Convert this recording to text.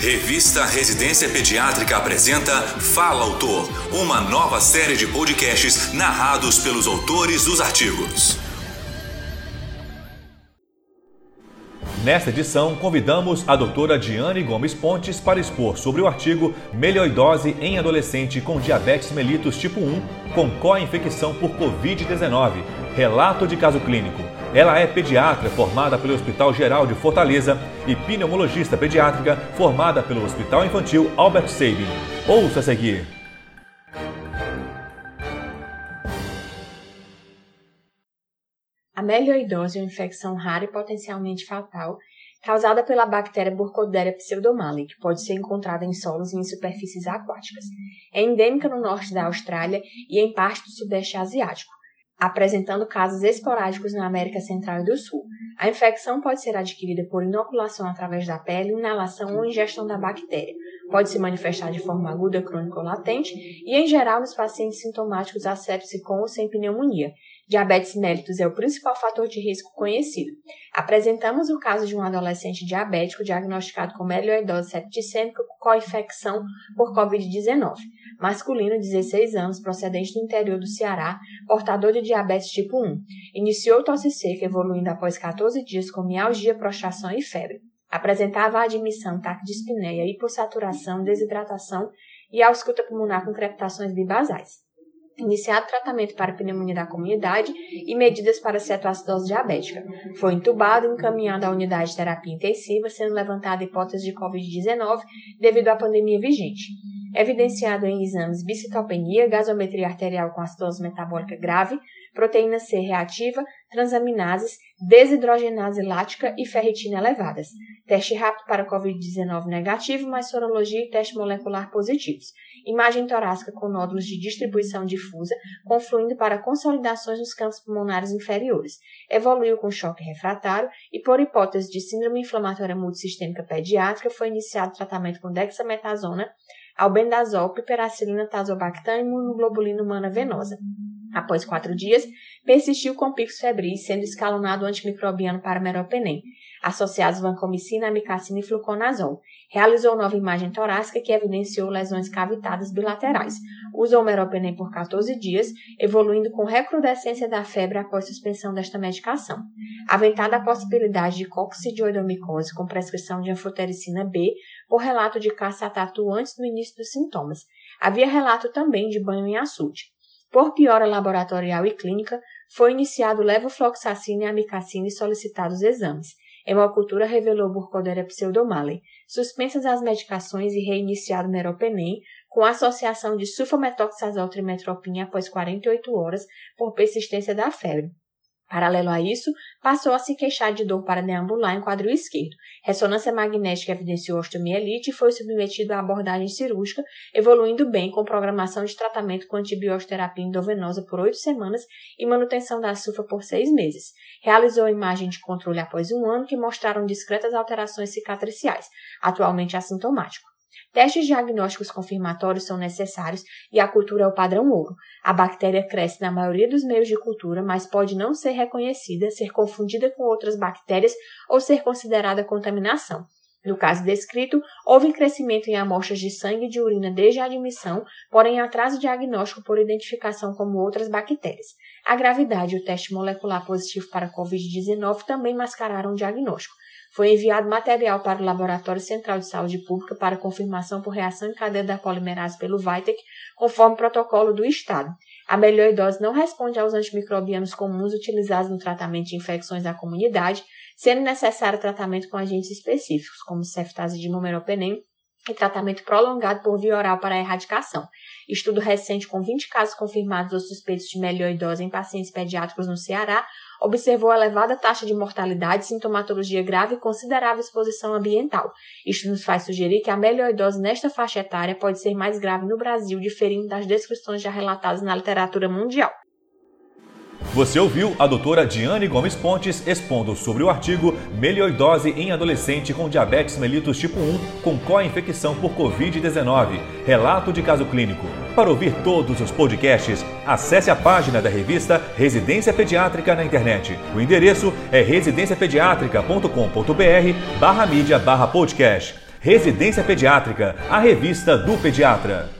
Revista Residência Pediátrica apresenta Fala Autor, uma nova série de podcasts narrados pelos autores dos artigos. Nesta edição, convidamos a doutora Diane Gomes Pontes para expor sobre o artigo Melioidose em adolescente com diabetes mellitus tipo 1 com co-infecção por Covid-19, relato de caso clínico. Ela é pediatra formada pelo Hospital Geral de Fortaleza e pneumologista pediátrica formada pelo Hospital Infantil Albert Sabin. Ouça a seguir. A melioidose é uma infecção rara e potencialmente fatal causada pela bactéria Burkholderia pseudomallei, que pode ser encontrada em solos e em superfícies aquáticas. É endêmica no norte da Austrália e em parte do sudeste asiático, apresentando casos esporádicos na América Central e do Sul. A infecção pode ser adquirida por inoculação através da pele, inalação ou ingestão da bactéria. Pode se manifestar de forma aguda, crônica ou latente e, em geral, nos pacientes sintomáticos a sepse com ou sem pneumonia, Diabetes mellitus é o principal fator de risco conhecido. Apresentamos o caso de um adolescente diabético diagnosticado com melioidose septicêmica com co-infecção por Covid-19. Masculino, 16 anos, procedente do interior do Ceará, portador de diabetes tipo 1. Iniciou tosse seca, evoluindo após 14 dias com mialgia, prostração e febre. Apresentava admissão, taquidispneia, hipossaturação, desidratação e ausculta pulmonar com crepitações bibasais iniciado tratamento para pneumonia da comunidade e medidas para cetoacidose diabética. Foi entubado e encaminhado à unidade de terapia intensiva, sendo levantada a hipótese de Covid-19 devido à pandemia vigente. Evidenciado em exames bicitopenia, gasometria arterial com acidose metabólica grave, proteína C reativa, transaminases, desidrogenase lática e ferritina elevadas. Teste rápido para Covid-19 negativo, mas sorologia e teste molecular positivos. Imagem torácica com nódulos de distribuição difusa, confluindo para consolidações nos campos pulmonares inferiores. Evoluiu com choque refratário e, por hipótese de síndrome inflamatória multissistêmica pediátrica, foi iniciado tratamento com dexametasona, albendazol, piperacilina, tazobactam e imunoglobulina humana venosa. Após quatro dias, persistiu com picos febris, sendo escalonado antimicrobiano para meropenem, associados vancomicina, amicacina e fluconazol. Realizou nova imagem torácica que evidenciou lesões cavitadas bilaterais. Usou meropenem por 14 dias, evoluindo com recrudescência da febre após suspensão desta medicação. Aventada a possibilidade de coccidioidomicose com prescrição de anfotericina B por relato de caça-tatu antes do início dos sintomas. Havia relato também de banho em açude. Por piora laboratorial e clínica, foi iniciado levofloxacina e amicacina e solicitados exames. Hemocultura revelou Burkholderia pseudomallei. Suspensas as medicações e reiniciado meropenem, com associação de sulfametoxazol trimetropina após 48 horas por persistência da febre. Paralelo a isso, passou a se queixar de dor para deambular em quadril esquerdo. Ressonância magnética evidenciou osteomielite e foi submetido à abordagem cirúrgica, evoluindo bem com programação de tratamento com antibioterapia endovenosa por oito semanas e manutenção da sulfa por seis meses. Realizou imagem de controle após um ano que mostraram discretas alterações cicatriciais, atualmente assintomático. Testes diagnósticos confirmatórios são necessários e a cultura é o padrão ouro. A bactéria cresce na maioria dos meios de cultura, mas pode não ser reconhecida, ser confundida com outras bactérias ou ser considerada contaminação. No caso descrito, houve crescimento em amostras de sangue e de urina desde a admissão, porém atraso diagnóstico por identificação como outras bactérias. A gravidade e o teste molecular positivo para Covid-19 também mascararam o diagnóstico. Foi enviado material para o Laboratório Central de Saúde Pública para confirmação por reação em cadeia da polimerase pelo VITEC, conforme protocolo do Estado. A melioidose não responde aos antimicrobianos comuns utilizados no tratamento de infecções da comunidade, sendo necessário tratamento com agentes específicos, como ceftazidime ou meropenem, e tratamento prolongado por via oral para a erradicação. Estudo recente com 20 casos confirmados ou suspeitos de melioidose em pacientes pediátricos no Ceará observou elevada taxa de mortalidade, sintomatologia grave e considerável exposição ambiental. Isto nos faz sugerir que a melioidose nesta faixa etária pode ser mais grave no Brasil, diferindo das descrições já relatadas na literatura mundial. Você ouviu a doutora Diane Gomes Pontes expondo sobre o artigo Melioidose em adolescente com diabetes mellitus tipo 1 com co-infecção por Covid-19. Relato de caso clínico. Para ouvir todos os podcasts, acesse a página da revista Residência Pediátrica na internet. O endereço é residenciapediatrica.com.br barra mídia barra podcast. Residência Pediátrica, a revista do pediatra.